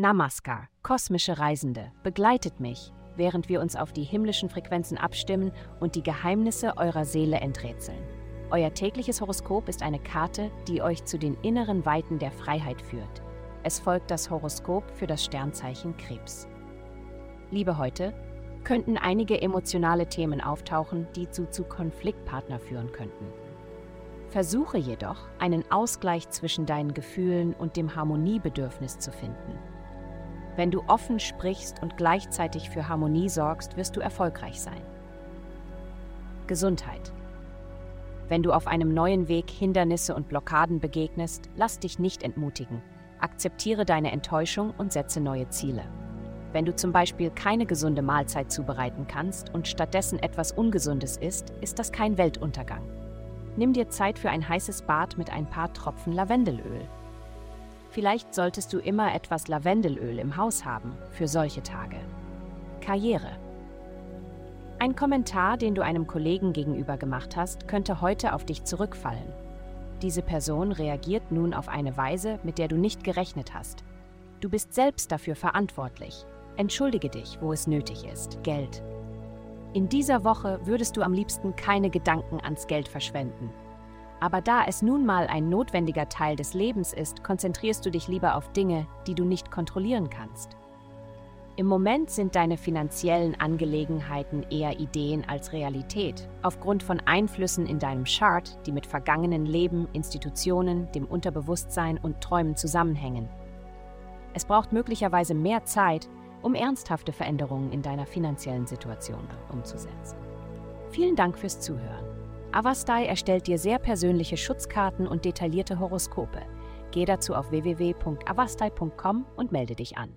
Namaskar, kosmische Reisende, begleitet mich, während wir uns auf die himmlischen Frequenzen abstimmen und die Geheimnisse eurer Seele enträtseln. Euer tägliches Horoskop ist eine Karte, die euch zu den inneren Weiten der Freiheit führt. Es folgt das Horoskop für das Sternzeichen Krebs. Liebe heute, könnten einige emotionale Themen auftauchen, die zu, zu Konfliktpartner führen könnten. Versuche jedoch, einen Ausgleich zwischen deinen Gefühlen und dem Harmoniebedürfnis zu finden. Wenn du offen sprichst und gleichzeitig für Harmonie sorgst, wirst du erfolgreich sein. Gesundheit. Wenn du auf einem neuen Weg Hindernisse und Blockaden begegnest, lass dich nicht entmutigen. Akzeptiere deine Enttäuschung und setze neue Ziele. Wenn du zum Beispiel keine gesunde Mahlzeit zubereiten kannst und stattdessen etwas Ungesundes isst, ist das kein Weltuntergang. Nimm dir Zeit für ein heißes Bad mit ein paar Tropfen Lavendelöl. Vielleicht solltest du immer etwas Lavendelöl im Haus haben für solche Tage. Karriere. Ein Kommentar, den du einem Kollegen gegenüber gemacht hast, könnte heute auf dich zurückfallen. Diese Person reagiert nun auf eine Weise, mit der du nicht gerechnet hast. Du bist selbst dafür verantwortlich. Entschuldige dich, wo es nötig ist. Geld. In dieser Woche würdest du am liebsten keine Gedanken ans Geld verschwenden. Aber da es nun mal ein notwendiger Teil des Lebens ist, konzentrierst du dich lieber auf Dinge, die du nicht kontrollieren kannst. Im Moment sind deine finanziellen Angelegenheiten eher Ideen als Realität, aufgrund von Einflüssen in deinem Chart, die mit vergangenen Leben, Institutionen, dem Unterbewusstsein und Träumen zusammenhängen. Es braucht möglicherweise mehr Zeit, um ernsthafte Veränderungen in deiner finanziellen Situation umzusetzen. Vielen Dank fürs Zuhören. Avastai erstellt dir sehr persönliche Schutzkarten und detaillierte Horoskope. Geh dazu auf www.avastai.com und melde dich an.